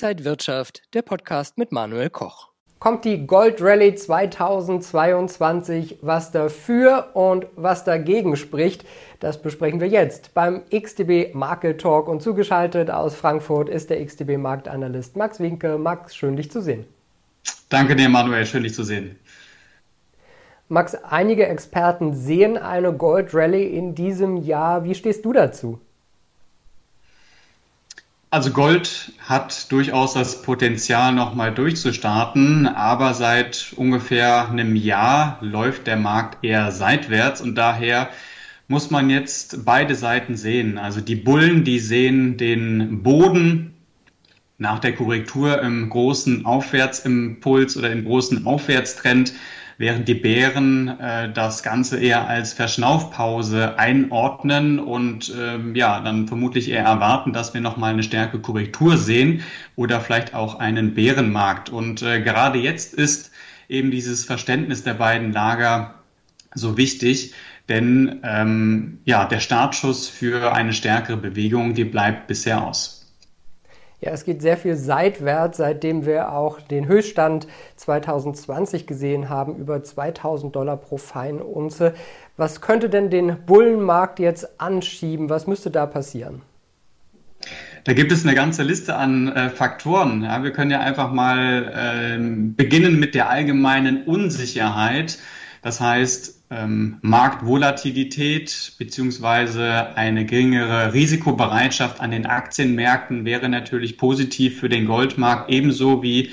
Inside Wirtschaft, der Podcast mit Manuel Koch. Kommt die Gold Rally 2022, was dafür und was dagegen spricht, das besprechen wir jetzt beim XTB Market Talk und zugeschaltet aus Frankfurt ist der XTB Marktanalyst Max Winke. Max, schön dich zu sehen. Danke dir, Manuel, schön dich zu sehen. Max, einige Experten sehen eine Gold Rally in diesem Jahr. Wie stehst du dazu? Also Gold hat durchaus das Potenzial, nochmal durchzustarten, aber seit ungefähr einem Jahr läuft der Markt eher seitwärts und daher muss man jetzt beide Seiten sehen. Also die Bullen, die sehen den Boden nach der Korrektur im großen Aufwärtsimpuls oder im großen Aufwärtstrend während die Bären äh, das Ganze eher als Verschnaufpause einordnen und ähm, ja, dann vermutlich eher erwarten, dass wir nochmal eine stärkere Korrektur sehen oder vielleicht auch einen Bärenmarkt. Und äh, gerade jetzt ist eben dieses Verständnis der beiden Lager so wichtig, denn ähm, ja, der Startschuss für eine stärkere Bewegung, die bleibt bisher aus. Ja, es geht sehr viel seitwärts, seitdem wir auch den Höchststand 2020 gesehen haben, über 2000 Dollar pro Feinunze. Was könnte denn den Bullenmarkt jetzt anschieben? Was müsste da passieren? Da gibt es eine ganze Liste an äh, Faktoren. Ja, wir können ja einfach mal äh, beginnen mit der allgemeinen Unsicherheit. Das heißt, ähm, Marktvolatilität beziehungsweise eine geringere Risikobereitschaft an den Aktienmärkten wäre natürlich positiv für den Goldmarkt, ebenso wie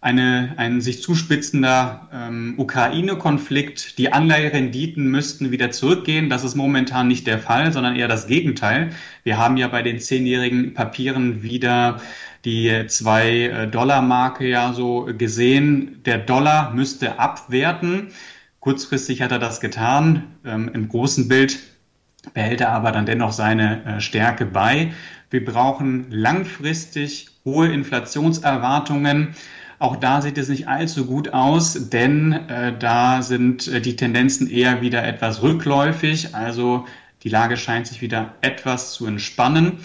eine, ein sich zuspitzender ähm, Ukraine-Konflikt. Die Anleiherenditen müssten wieder zurückgehen. Das ist momentan nicht der Fall, sondern eher das Gegenteil. Wir haben ja bei den zehnjährigen Papieren wieder die zwei Dollar Marke ja so gesehen. Der Dollar müsste abwerten. Kurzfristig hat er das getan. Ähm, Im großen Bild behält er aber dann dennoch seine äh, Stärke bei. Wir brauchen langfristig hohe Inflationserwartungen. Auch da sieht es nicht allzu gut aus, denn äh, da sind äh, die Tendenzen eher wieder etwas rückläufig. Also die Lage scheint sich wieder etwas zu entspannen.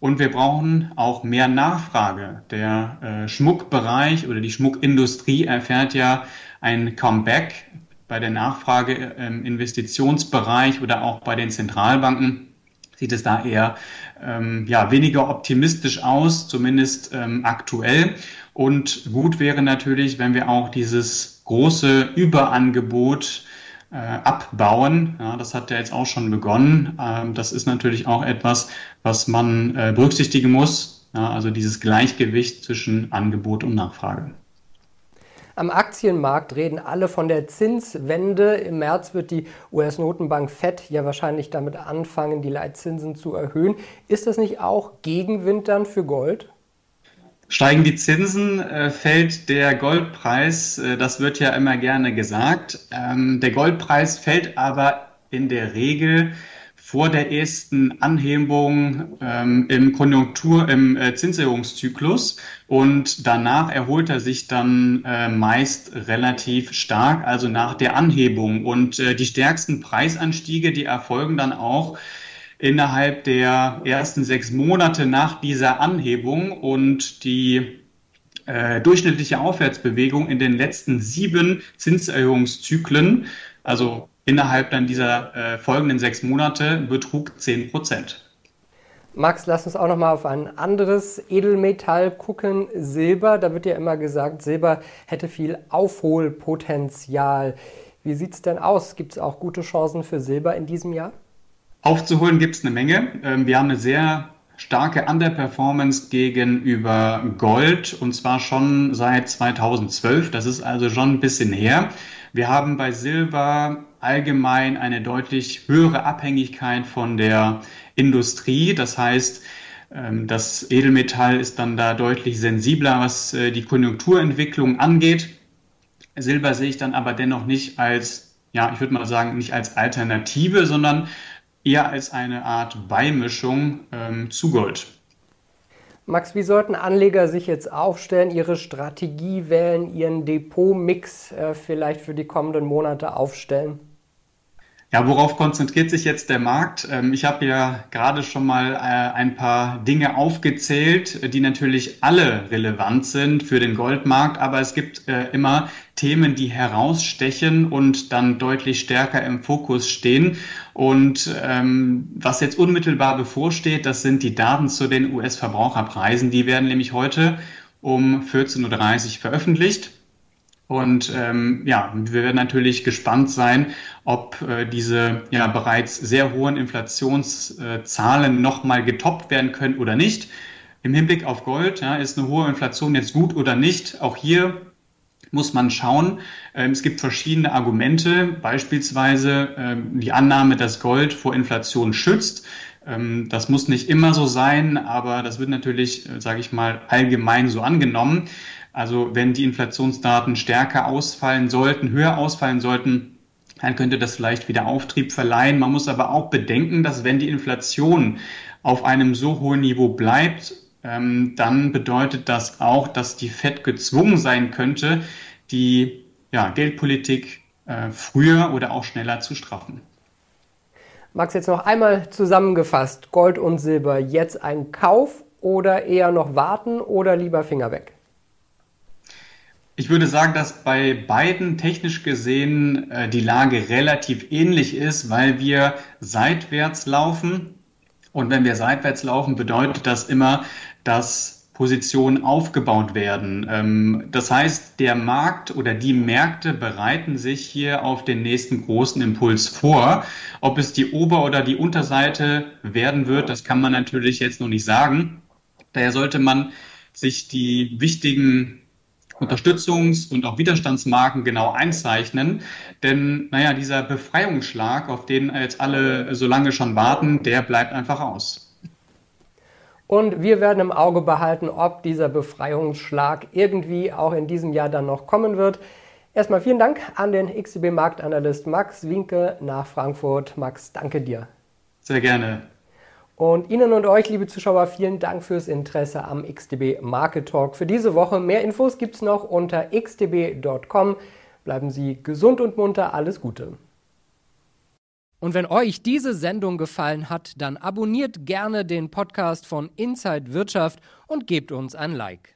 Und wir brauchen auch mehr Nachfrage. Der äh, Schmuckbereich oder die Schmuckindustrie erfährt ja ein Comeback bei der Nachfrage im Investitionsbereich oder auch bei den Zentralbanken sieht es da eher ähm, ja, weniger optimistisch aus, zumindest ähm, aktuell. Und gut wäre natürlich, wenn wir auch dieses große Überangebot äh, abbauen. Ja, das hat ja jetzt auch schon begonnen. Ähm, das ist natürlich auch etwas, was man äh, berücksichtigen muss. Ja, also dieses Gleichgewicht zwischen Angebot und Nachfrage. Am Aktienmarkt reden alle von der Zinswende. Im März wird die US-Notenbank Fed ja wahrscheinlich damit anfangen, die Leitzinsen zu erhöhen. Ist das nicht auch Gegenwind dann für Gold? Steigen die Zinsen, äh, fällt der Goldpreis. Äh, das wird ja immer gerne gesagt. Ähm, der Goldpreis fällt aber in der Regel vor der ersten Anhebung ähm, im Konjunktur, im äh, Zinserhöhungszyklus und danach erholt er sich dann äh, meist relativ stark, also nach der Anhebung. Und äh, die stärksten Preisanstiege, die erfolgen dann auch innerhalb der ersten sechs Monate nach dieser Anhebung und die äh, durchschnittliche Aufwärtsbewegung in den letzten sieben Zinserhöhungszyklen, also innerhalb dann dieser äh, folgenden sechs Monate betrug 10 Prozent. Max, lass uns auch noch mal auf ein anderes Edelmetall gucken, Silber. Da wird ja immer gesagt, Silber hätte viel Aufholpotenzial. Wie sieht es denn aus? Gibt es auch gute Chancen für Silber in diesem Jahr? Aufzuholen gibt es eine Menge. Ähm, wir haben eine sehr starke Underperformance gegenüber Gold und zwar schon seit 2012. Das ist also schon ein bisschen her. Wir haben bei Silber allgemein eine deutlich höhere Abhängigkeit von der Industrie. Das heißt, ähm, das Edelmetall ist dann da deutlich sensibler, was äh, die Konjunkturentwicklung angeht. Silber sehe ich dann aber dennoch nicht als, ja, ich würde mal sagen, nicht als Alternative, sondern eher als eine Art Beimischung ähm, zu Gold. Max, wie sollten Anleger sich jetzt aufstellen, ihre Strategie wählen, ihren Depotmix äh, vielleicht für die kommenden Monate aufstellen? Ja, worauf konzentriert sich jetzt der Markt? Ähm, ich habe ja gerade schon mal äh, ein paar Dinge aufgezählt, die natürlich alle relevant sind für den Goldmarkt, aber es gibt äh, immer Themen, die herausstechen und dann deutlich stärker im Fokus stehen. Und ähm, was jetzt unmittelbar bevorsteht, das sind die Daten zu den US-Verbraucherpreisen. Die werden nämlich heute um 14.30 Uhr veröffentlicht. Und ähm, ja, wir werden natürlich gespannt sein, ob äh, diese ja bereits sehr hohen Inflationszahlen nochmal getoppt werden können oder nicht. Im Hinblick auf Gold ja, ist eine hohe Inflation jetzt gut oder nicht. Auch hier muss man schauen. Ähm, es gibt verschiedene Argumente, beispielsweise ähm, die Annahme, dass Gold vor Inflation schützt. Ähm, das muss nicht immer so sein, aber das wird natürlich, äh, sage ich mal, allgemein so angenommen. Also wenn die Inflationsdaten stärker ausfallen sollten, höher ausfallen sollten, dann könnte das vielleicht wieder Auftrieb verleihen. Man muss aber auch bedenken, dass wenn die Inflation auf einem so hohen Niveau bleibt, ähm, dann bedeutet das auch, dass die Fed gezwungen sein könnte, die ja, Geldpolitik äh, früher oder auch schneller zu straffen. Max, jetzt noch einmal zusammengefasst, Gold und Silber, jetzt ein Kauf oder eher noch warten oder lieber Finger weg? Ich würde sagen, dass bei beiden technisch gesehen äh, die Lage relativ ähnlich ist, weil wir seitwärts laufen. Und wenn wir seitwärts laufen, bedeutet das immer, dass Positionen aufgebaut werden. Ähm, das heißt, der Markt oder die Märkte bereiten sich hier auf den nächsten großen Impuls vor. Ob es die Ober- oder die Unterseite werden wird, das kann man natürlich jetzt noch nicht sagen. Daher sollte man sich die wichtigen Unterstützungs- und auch Widerstandsmarken genau einzeichnen. Denn, naja, dieser Befreiungsschlag, auf den jetzt alle so lange schon warten, der bleibt einfach aus. Und wir werden im Auge behalten, ob dieser Befreiungsschlag irgendwie auch in diesem Jahr dann noch kommen wird. Erstmal vielen Dank an den XTB-Marktanalyst Max Winke nach Frankfurt. Max, danke dir. Sehr gerne. Und Ihnen und euch, liebe Zuschauer, vielen Dank fürs Interesse am XDB Market Talk für diese Woche. Mehr Infos gibt es noch unter xdb.com. Bleiben Sie gesund und munter. Alles Gute. Und wenn euch diese Sendung gefallen hat, dann abonniert gerne den Podcast von Inside Wirtschaft und gebt uns ein Like.